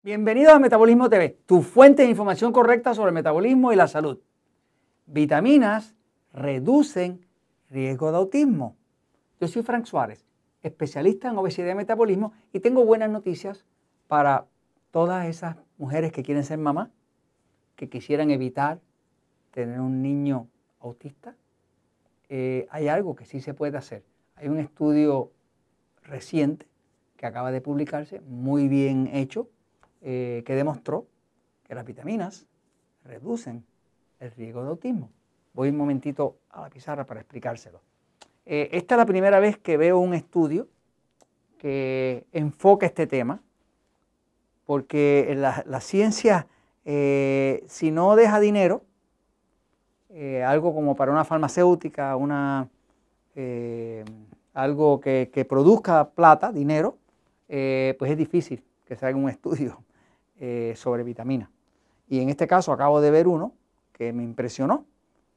Bienvenidos a Metabolismo TV, tu fuente de información correcta sobre el metabolismo y la salud. Vitaminas reducen riesgo de autismo. Yo soy Frank Suárez, especialista en obesidad y metabolismo y tengo buenas noticias para todas esas mujeres que quieren ser mamá, que quisieran evitar tener un niño autista. Eh, hay algo que sí se puede hacer. Hay un estudio reciente que acaba de publicarse, muy bien hecho, eh, que demostró que las vitaminas reducen el riesgo de autismo. Voy un momentito a la pizarra para explicárselo. Eh, esta es la primera vez que veo un estudio que enfoca este tema, porque la, ciencia, eh, si no deja dinero, algo como para una farmacéutica, una, algo que, que, produzca plata, dinero, pues es difícil que se haga un estudio eh, sobre vitaminas. Y en este caso acabo de ver uno que me impresionó,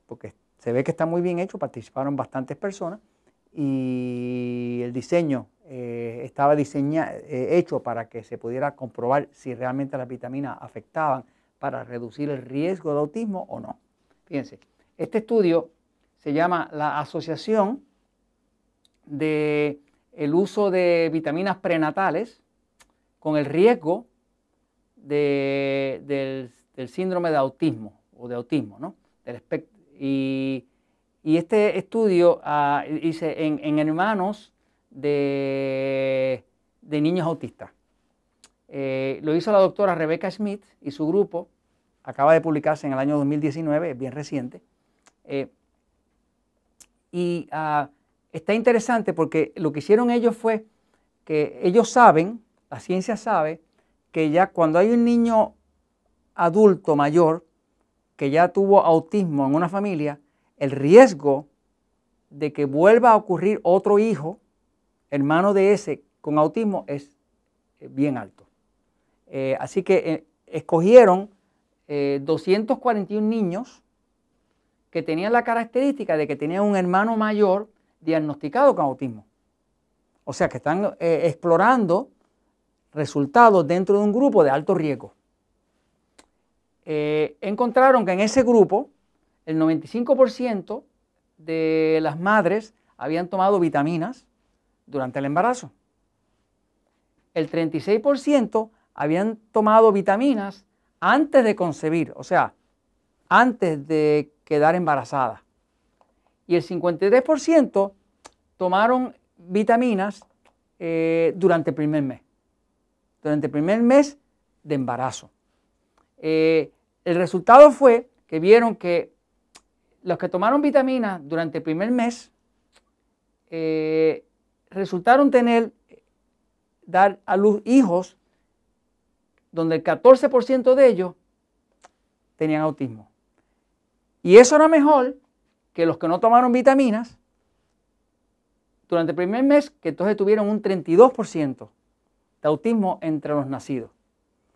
porque se ve que está muy bien hecho, participaron bastantes personas y el diseño eh, estaba eh, hecho para que se pudiera comprobar si realmente las vitaminas afectaban para reducir el riesgo de autismo o no. Fíjense, este estudio se llama la Asociación de uso de vitaminas prenatales con el riesgo del, síndrome de autismo o de autismo, ¿no? y, este estudio uh, hice en, hermanos de, niños autistas. Eh, lo hizo la doctora Rebecca Smith y su grupo, acaba de publicarse en el año 2019, es bien reciente. Eh, y ah, está interesante porque lo que hicieron ellos fue que ellos saben, la ciencia sabe, que ya cuando hay un niño adulto mayor que ya tuvo autismo en una familia, el riesgo de que vuelva a ocurrir otro hijo, hermano de ese, con autismo es eh, bien alto. Eh, así que eh, escogieron 241 niños que tenían la característica de que tenían un hermano mayor diagnosticado con autismo. O sea que están explorando resultados dentro de un grupo de alto riesgo. Eh, encontraron que en ese grupo el 95% de las madres habían tomado vitaminas durante el embarazo. El 36% habían tomado vitaminas antes de concebir, o sea, antes de quedar embarazada. Y el 53% tomaron vitaminas eh, durante el primer mes durante el primer mes de embarazo. Eh, el resultado fue que vieron que los que tomaron vitaminas durante el primer mes eh, resultaron tener, dar a luz hijos donde el 14% de ellos tenían autismo. Y eso era mejor que los que no tomaron vitaminas durante el primer mes, que entonces tuvieron un 32% de autismo entre los nacidos.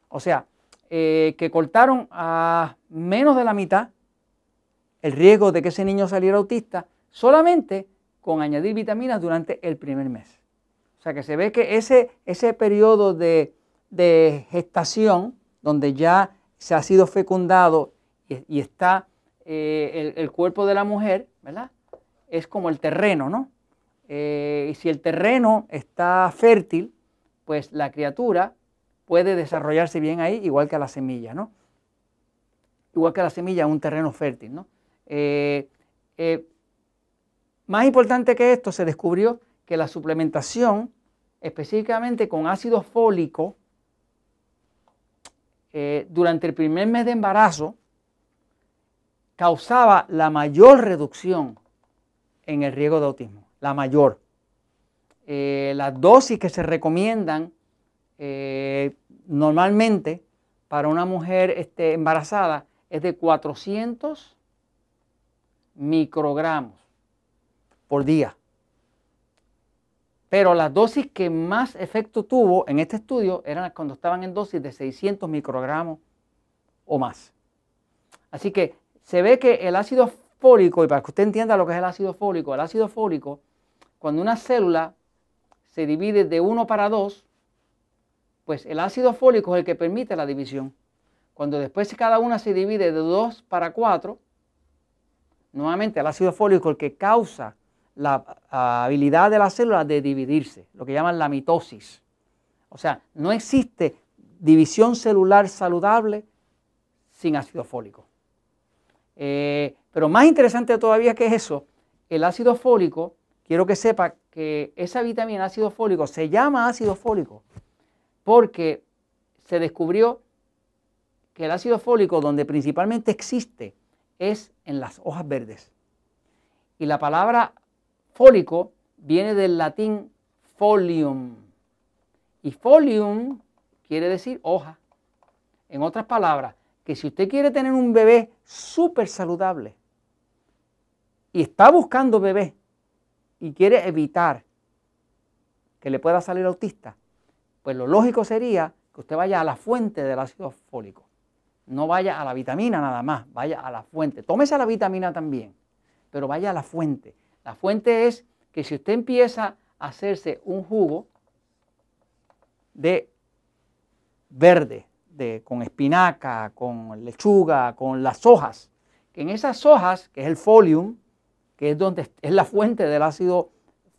O sea, eh, que cortaron a menos de la mitad el riesgo de que ese niño saliera autista solamente con añadir vitaminas durante el primer mes. O sea que se ve que ese, ese periodo de, gestación, donde ya se ha sido fecundado y, está eh, el, cuerpo de la mujer, ¿verdad? Es como el terreno, ¿no? Eh, y si el terreno está fértil, pues la criatura puede desarrollarse bien ahí, igual que la semilla, ¿no? Igual que la semilla un terreno fértil, ¿no? Eh, eh, más importante que esto, se descubrió que la suplementación, específicamente con ácido fólico, eh, durante el primer mes de embarazo, causaba la mayor reducción en el riesgo de autismo, la mayor. Eh, las dosis que se recomiendan eh, normalmente para una mujer este, embarazada es de 400 microgramos por día. Pero las dosis que más efecto tuvo en este estudio eran cuando estaban en dosis de 600 microgramos o más. Así que se ve que el ácido fólico, y para que usted entienda lo que es el ácido fólico, el ácido fólico, cuando una célula se divide de 1 para 2, Pues el ácido fólico es el que permite la división. Cuando después cada una se divide de 2 para 4, nuevamente el ácido fólico es el que causa la habilidad de la célula de dividirse, lo que llaman la mitosis. O sea, no existe división celular saludable sin ácido fólico. Eh, pero más interesante todavía que eso, el ácido fólico, quiero que sepa que esa vitamina ácido fólico se llama ácido fólico porque se descubrió que el ácido fólico donde principalmente existe es en las hojas verdes. Y la palabra fólico viene del latín folium. Y folium quiere decir hoja. En otras palabras, que si usted quiere tener un bebé súper saludable y está buscando bebé y quiere evitar que le pueda salir autista, pues lo lógico sería que usted vaya a la fuente del ácido fólico. No vaya a la vitamina nada más, vaya a la fuente. Tómese la vitamina también, pero vaya a la fuente. La fuente es que si usted empieza a hacerse un jugo de verde, de, con espinaca, con lechuga, con las hojas, que en esas hojas, que es el folium, que es donde es la fuente del ácido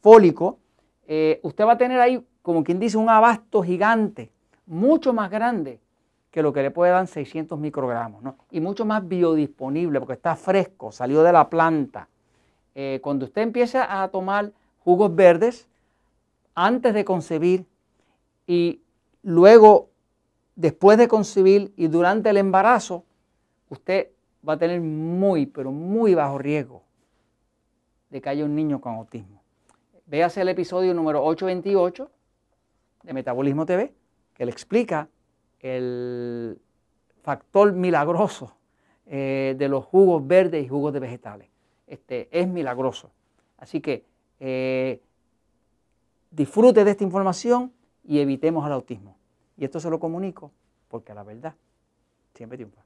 fólico, eh, usted va a tener ahí, como quien dice, un abasto gigante, mucho más grande que lo que le puede dar 600 microgramos, ¿no? y mucho más biodisponible, porque está fresco, salió de la planta. Eh, cuando usted empieza a tomar jugos verdes, antes de concebir y luego después de concebir y durante el embarazo, usted va a tener muy, pero muy bajo riesgo de que haya un niño con autismo. Véase el episodio número 828 de Metabolismo TV, que le explica el factor milagroso eh, de los jugos verdes y jugos de vegetales. Este, es milagroso. Así que eh, disfrute de esta información y evitemos el autismo. Y esto se lo comunico porque la verdad siempre triunfa.